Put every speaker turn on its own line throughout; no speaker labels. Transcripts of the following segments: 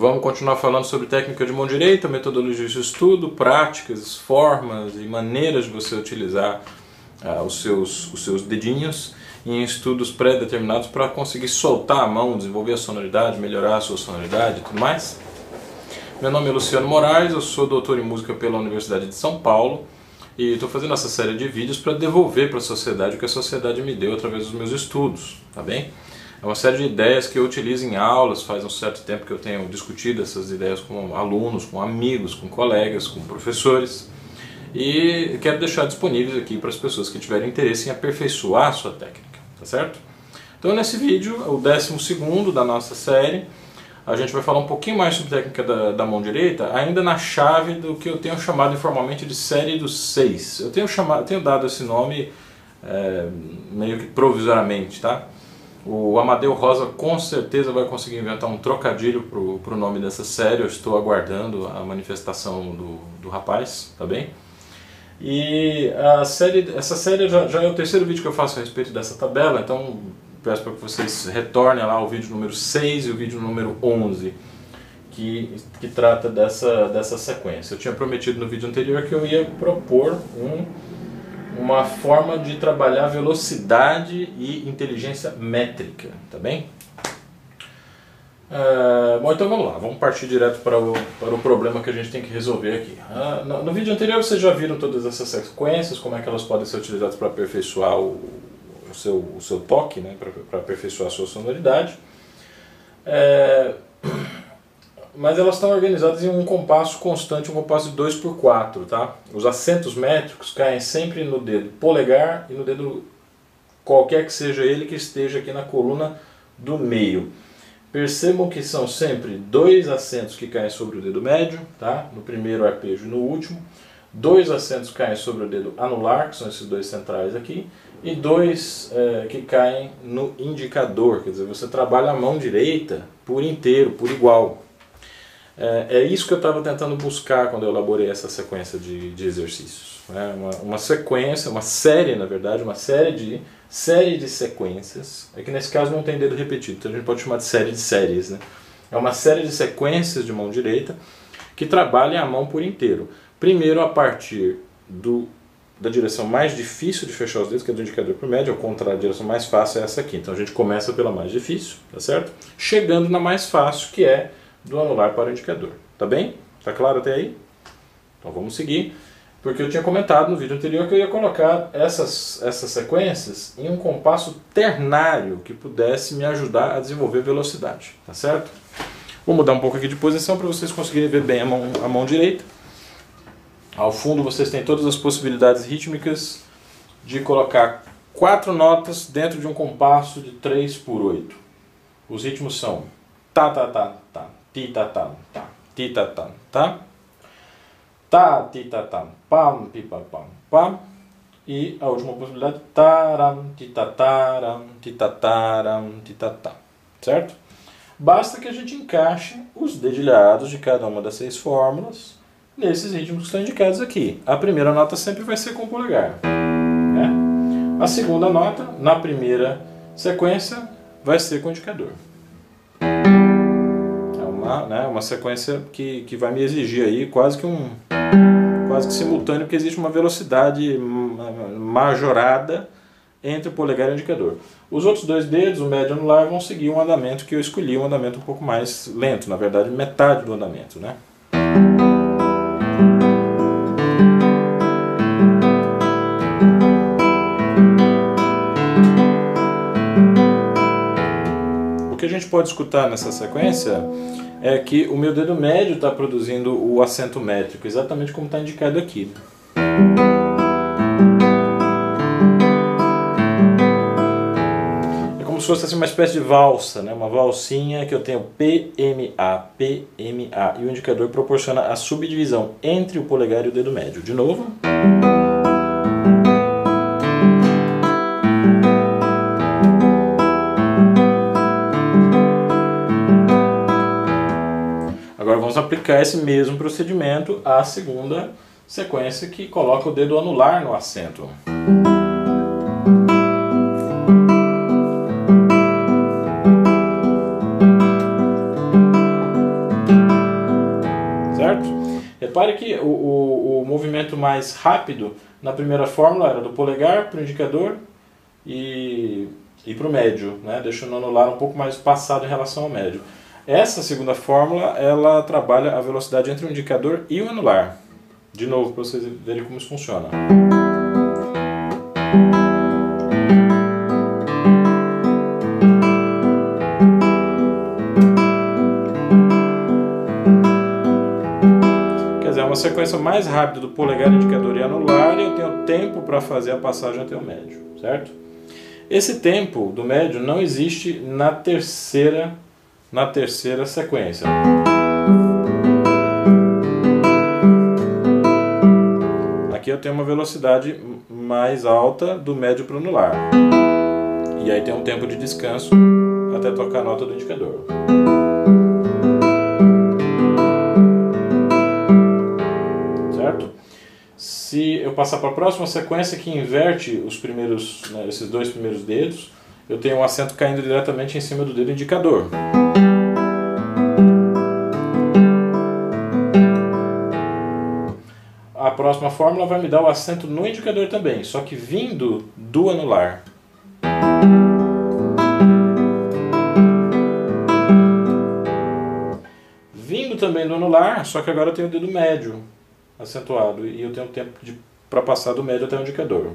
Vamos continuar falando sobre técnica de mão direita, metodologias de estudo, práticas, formas e maneiras de você utilizar uh, os, seus, os seus dedinhos em estudos pré-determinados para conseguir soltar a mão, desenvolver a sonoridade, melhorar a sua sonoridade e tudo mais. Meu nome é Luciano Moraes, eu sou doutor em música pela Universidade de São Paulo e estou fazendo essa série de vídeos para devolver para a sociedade o que a sociedade me deu através dos meus estudos, tá bem? É uma série de ideias que eu utilizo em aulas, faz um certo tempo que eu tenho discutido essas ideias com alunos, com amigos, com colegas, com professores e quero deixar disponíveis aqui para as pessoas que tiverem interesse em aperfeiçoar a sua técnica, tá certo? Então nesse vídeo, o décimo segundo da nossa série, a gente vai falar um pouquinho mais sobre técnica da, da, mão direita, ainda na chave do que eu tenho chamado informalmente de série dos seis. Eu tenho, chamado, tenho dado esse nome é, meio que provisoriamente, tá? O Amadeu Rosa com certeza vai conseguir inventar um trocadilho pro, pro nome dessa série, eu estou aguardando a manifestação do, do rapaz, tá bem? E a série, essa série já, já é o terceiro vídeo que eu faço a respeito dessa tabela, então peço para que vocês retornem lá ao vídeo número 6 e o vídeo número 11, que, que trata dessa, dessa sequência. Eu tinha prometido no vídeo anterior que eu ia propor um, uma forma de trabalhar velocidade e inteligência métrica, tá bem? Uh, bom, então vamos lá, vamos partir direto para o, para o problema que a gente tem que resolver aqui. Uh, no, no, vídeo anterior vocês já viram todas essas sequências, como é que elas podem ser utilizadas para aperfeiçoar o, o seu, o seu toque, né, para aperfeiçoar a sua sonoridade. É, mas elas estão organizadas em um compasso constante, um compasso de 2 por 4 tá? Os acentos métricos caem sempre no dedo polegar e no dedo qualquer que seja ele que esteja aqui na coluna do meio. Percebam que são sempre dois acentos que caem sobre o dedo médio, tá? no primeiro arpejo e no último. Dois acentos caem sobre o dedo anular, que são esses dois centrais aqui e dois é, que caem no indicador, quer dizer, você trabalha a mão direita por inteiro, por igual. É, é isso que eu estava tentando buscar quando eu elaborei essa sequência de, de exercícios. Né? Uma, uma sequência, uma série, na verdade, uma série de, série de sequências, é que nesse caso não tem dedo repetido, então a gente pode chamar de série de séries. Né? É uma série de sequências de mão direita que trabalha a mão por inteiro. Primeiro a partir do da direção mais difícil de fechar os dedos, que é do indicador o médio, ao contrário, a direção mais fácil é essa aqui. Então a gente começa pela mais difícil, tá certo? Chegando na mais fácil, que é do anular para o indicador. Tá bem? Tá claro até aí? Então vamos seguir, porque eu tinha comentado no vídeo anterior que eu ia colocar essas, essas sequências em um compasso ternário que pudesse me ajudar a desenvolver velocidade, tá certo? Vou mudar um pouco aqui de posição para vocês conseguirem ver bem a mão, a mão direita. Ao fundo vocês têm todas as possibilidades rítmicas de colocar quatro notas dentro de um compasso de 3 por 8. Os ritmos são ta ta ta ta, ti ta ta ta, ti ta ta ta, ta ti ta ta, pam pi pa pam pam e a última possibilidade taram ti ta taram ti ta taram ti ta ta, certo? Basta que a gente encaixe os dedilhados de cada uma das seis fórmulas nesses ritmos que estão indicados aqui. A primeira nota sempre vai ser com o polegar. Né? A segunda nota, na primeira sequência, vai ser com o indicador. Uma, né, uma sequência que, que vai me exigir aí quase que um quase que simultâneo, porque existe uma velocidade majorada entre o polegar e o indicador. Os outros dois dedos, o médio e o anular, vão seguir um andamento que eu escolhi, um andamento um pouco mais lento, na verdade metade do andamento, né? gente pode escutar nessa sequência é que o meu dedo médio está produzindo o acento métrico, exatamente como está indicado aqui. É como se fosse assim, uma espécie de valsa, né? uma valsinha que eu tenho PMA, PMA, e o indicador proporciona a subdivisão entre o polegar e o dedo médio. De novo. Aplicar esse mesmo procedimento à segunda sequência que coloca o dedo anular no acento. repare que o, o, o movimento mais rápido na primeira fórmula era do polegar para o indicador e, e para o médio, né? deixando o anular um pouco mais passado em relação ao médio. Essa segunda fórmula, ela trabalha a velocidade entre o indicador e o anular. De novo, para vocês verem como isso funciona. Quer dizer, é uma sequência mais rápida do polegar, indicador e anular e eu tenho tempo para fazer a passagem até o médio, certo? Esse tempo do médio não existe na terceira, na terceira sequência. Aqui eu tenho uma velocidade mais alta do médio para o anular. E aí tem um tempo de descanso até tocar a nota do indicador. Se eu passar para a próxima sequência que inverte os primeiros, né, esses dois primeiros dedos, eu tenho um acento caindo diretamente em cima do dedo indicador. A próxima fórmula vai me dar o acento no indicador também, só que vindo do anular. Vindo também do anular, só que agora eu tenho o dedo médio acentuado e eu tenho tempo para passar do médio até o indicador.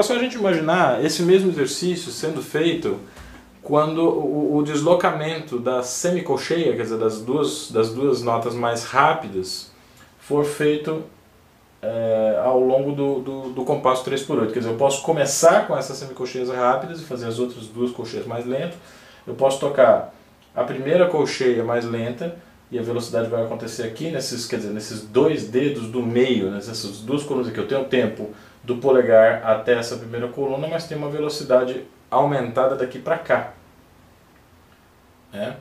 É só a gente imaginar esse mesmo exercício sendo feito quando o, o deslocamento da semicolcheia, quer dizer, das duas, das duas notas mais rápidas, for feito é, ao longo do, do, do, compasso 3x8. Quer dizer, eu posso começar com essas semicolcheias rápidas e fazer as outras duas colcheias mais lentas. Eu posso tocar a primeira colcheia mais lenta e a velocidade vai acontecer aqui nesses, quer dizer, nesses dois dedos do meio, nessas duas colunas aqui. Eu tenho o tempo do polegar até essa primeira coluna, mas tem uma velocidade aumentada daqui para cá. É.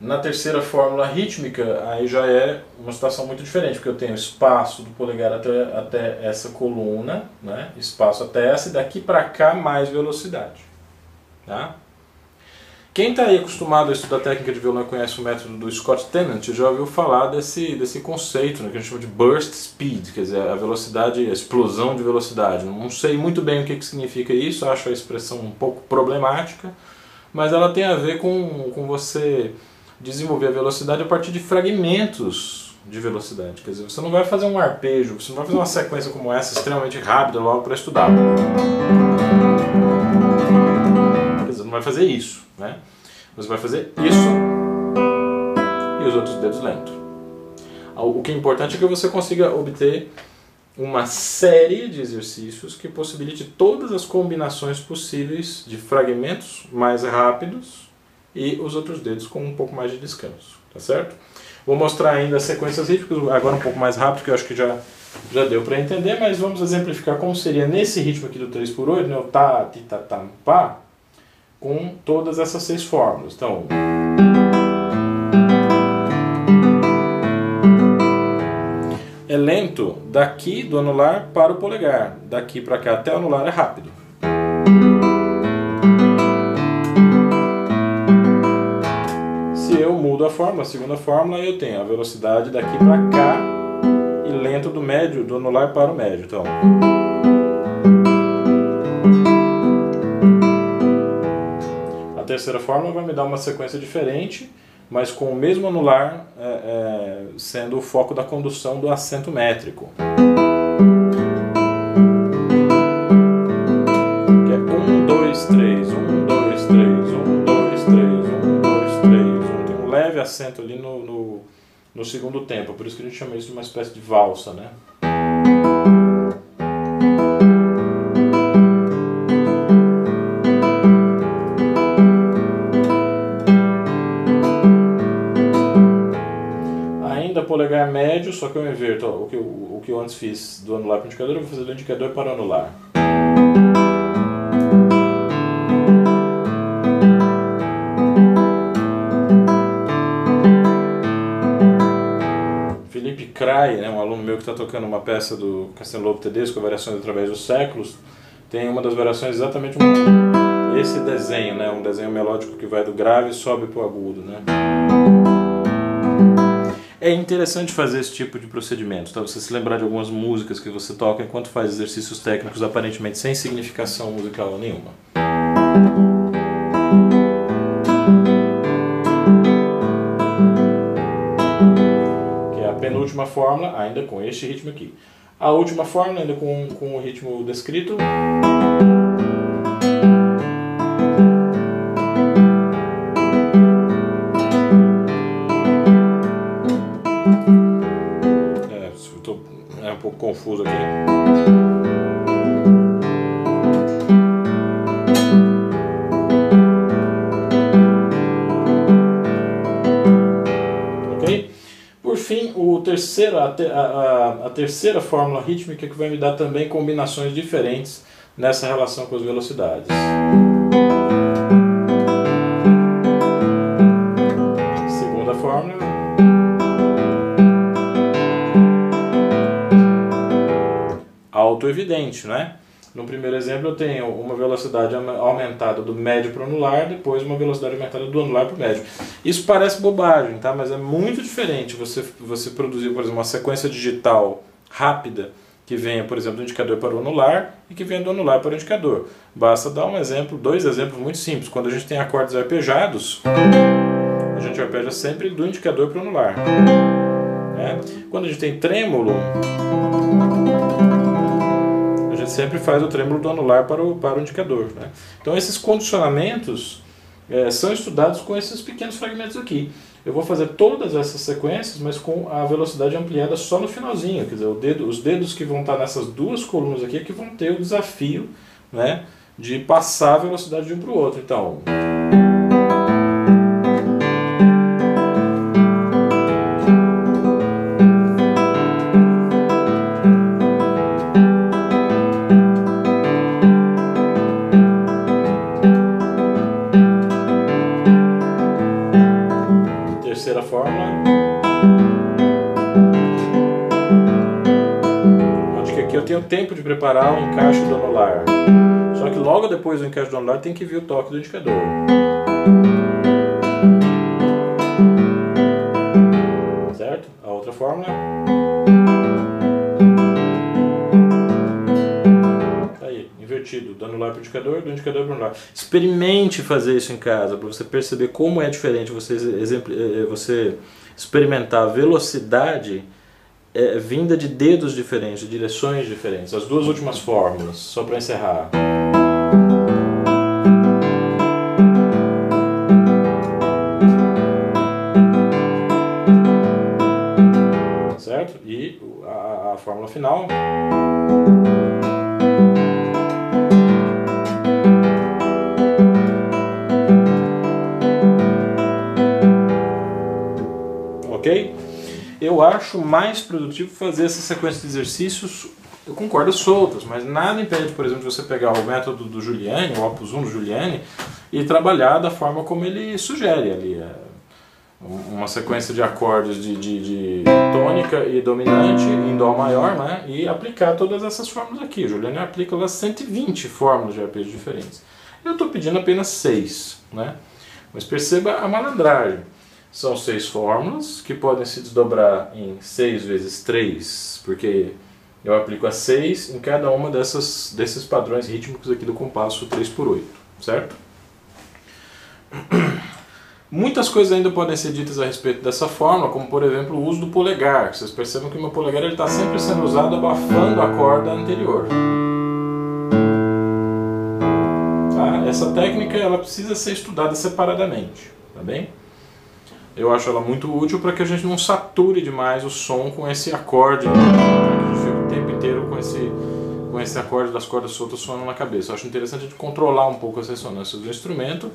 Na terceira fórmula rítmica, aí já é uma situação muito diferente, porque eu tenho espaço do polegar até, até essa coluna, né? espaço até essa, e daqui para cá mais velocidade. Tá? Quem está aí acostumado a estudar técnica de violão e conhece o método do Scott Tennant já ouviu falar desse, desse conceito né, que a gente chama de burst speed, quer dizer, a velocidade, a explosão de velocidade. Não sei muito bem o que, que significa isso, acho a expressão um pouco problemática, mas ela tem a ver com, com você desenvolver a velocidade a partir de fragmentos de velocidade. Quer dizer, você não vai fazer um arpejo, você não vai fazer uma sequência como essa extremamente rápida logo para estudar. Quer dizer, não vai fazer isso, né? Você vai fazer isso e os outros dedos lentos. O que é importante é que você consiga obter uma série de exercícios que possibilite todas as combinações possíveis de fragmentos mais rápidos e os outros dedos com um pouco mais de descanso, tá certo? Vou mostrar ainda as sequências rítmicas, agora um pouco mais rápido, que eu acho que já, já deu para entender, mas vamos exemplificar como seria nesse ritmo aqui do 3x8, né, o tá, ti, tá, tá, pá, com todas essas seis fórmulas. Então, é lento daqui do anular para o polegar, daqui para cá até o anular é rápido. mudo a fórmula, a segunda fórmula, eu tenho a velocidade daqui para cá e lento do médio, do anular para o médio. Então, terceira fórmula vai me dar uma sequência diferente, mas com o mesmo anular é, é, sendo o foco da condução do acento métrico. Que é 1, 2, 3, 1, 2, 3, 1, 2, 3, 1, 2, 3 leve acento ali no, no, no segundo tempo, por isso que a gente chama isso de uma espécie de valsa, né? Médio, só que eu inverto ó, o, que eu, o que eu antes fiz do anular para o indicador, eu vou fazer do indicador para o anular. Rai, né, um aluno meu que está tocando uma peça do Castelo Lobo Tedesco, Variações através dos séculos, tem uma das variações exatamente um, esse desenho, né, um desenho melódico que vai do grave e sobe para o agudo. Né. É interessante fazer esse tipo de procedimento, tá? você se lembrar de algumas músicas que você toca enquanto faz exercícios técnicos aparentemente sem significação musical nenhuma. Que é a penúltima fórmula, ainda com este ritmo aqui. A última fórmula, ainda com, com o ritmo descrito. Confuso aqui. Ok? Por fim, o terceiro, a, a, a terceira fórmula rítmica que vai me dar também combinações diferentes nessa relação com as velocidades. Auto-evidente, né? No primeiro exemplo eu tenho uma velocidade aumentada do médio para o anular, depois uma velocidade aumentada do anular para o médio. Isso parece bobagem, tá? mas é muito diferente você, você produzir, por exemplo, uma sequência digital rápida que venha, por exemplo, do indicador para o anular e que venha do anular para o indicador. Basta dar um exemplo, dois exemplos muito simples. Quando a gente tem acordes arpejados, a gente arpeja sempre do indicador para o anular. Né? Quando a gente tem trêmulo, sempre faz o trêmulo do anular para o, para o indicador. Né? Então esses condicionamentos é, são estudados com esses pequenos fragmentos aqui. Eu vou fazer todas essas sequências, mas com a velocidade ampliada só no finalzinho. Quer dizer, dedo, os dedos que vão estar nessas duas colunas aqui é que vão ter o desafio né, de passar a velocidade de um para o outro. Então... tempo de preparar o encaixe do anular. Só que logo depois do encaixe do anular tem que vir o toque do indicador. Certo? A outra fórmula. Tá aí, invertido, do anular para o indicador, do indicador para o anular. Experimente fazer isso em casa para você perceber como é diferente você, eh, você experimentar a velocidade é, vinda de dedos diferentes, de direções diferentes. As duas últimas fórmulas, só para encerrar. Certo? E a, a fórmula final. Eu acho mais produtivo fazer essa sequência de exercícios, eu concordo, soltas, mas nada impede, por exemplo, de você pegar o método do Giuliani, o Opus 1 do Giuliani, e trabalhar da forma como ele sugere ali. É uma sequência de acordes de, de, de, tônica e dominante em Dó maior, né? E aplicar todas essas fórmulas aqui. O Giuliani aplica lá 120 fórmulas de arpejos diferentes. Eu estou pedindo apenas 6, né? Mas perceba a malandragem. São seis fórmulas que podem se desdobrar em 6 vezes 3, porque eu aplico a 6 em cada uma dessas, desses padrões rítmicos aqui do compasso 3 por 8, certo? Muitas coisas ainda podem ser ditas a respeito dessa fórmula, como por exemplo o uso do polegar. Vocês percebem que o meu polegar está sempre sendo usado abafando a corda anterior. Tá? Essa técnica ela precisa ser estudada separadamente, tá bem? Eu acho ela muito útil para que a gente não sature demais o som com esse acorde, né? a gente fica o tempo inteiro com esse, com esse acorde das cordas soltas soando na cabeça. Eu acho interessante a gente controlar um pouco as ressonâncias do instrumento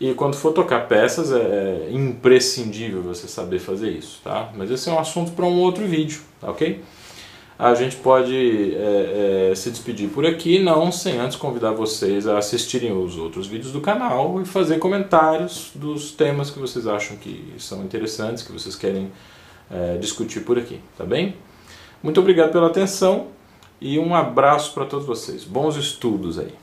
e quando for tocar peças é, é imprescindível você saber fazer isso, tá? Mas esse é um assunto para um outro vídeo, tá ok? A gente pode é, é, se despedir por aqui, não sem antes convidar vocês a assistirem os outros vídeos do canal e fazer comentários dos temas que vocês acham que são interessantes, que vocês querem é, discutir por aqui, tá bem? Muito obrigado pela atenção e um abraço para todos vocês. Bons estudos aí.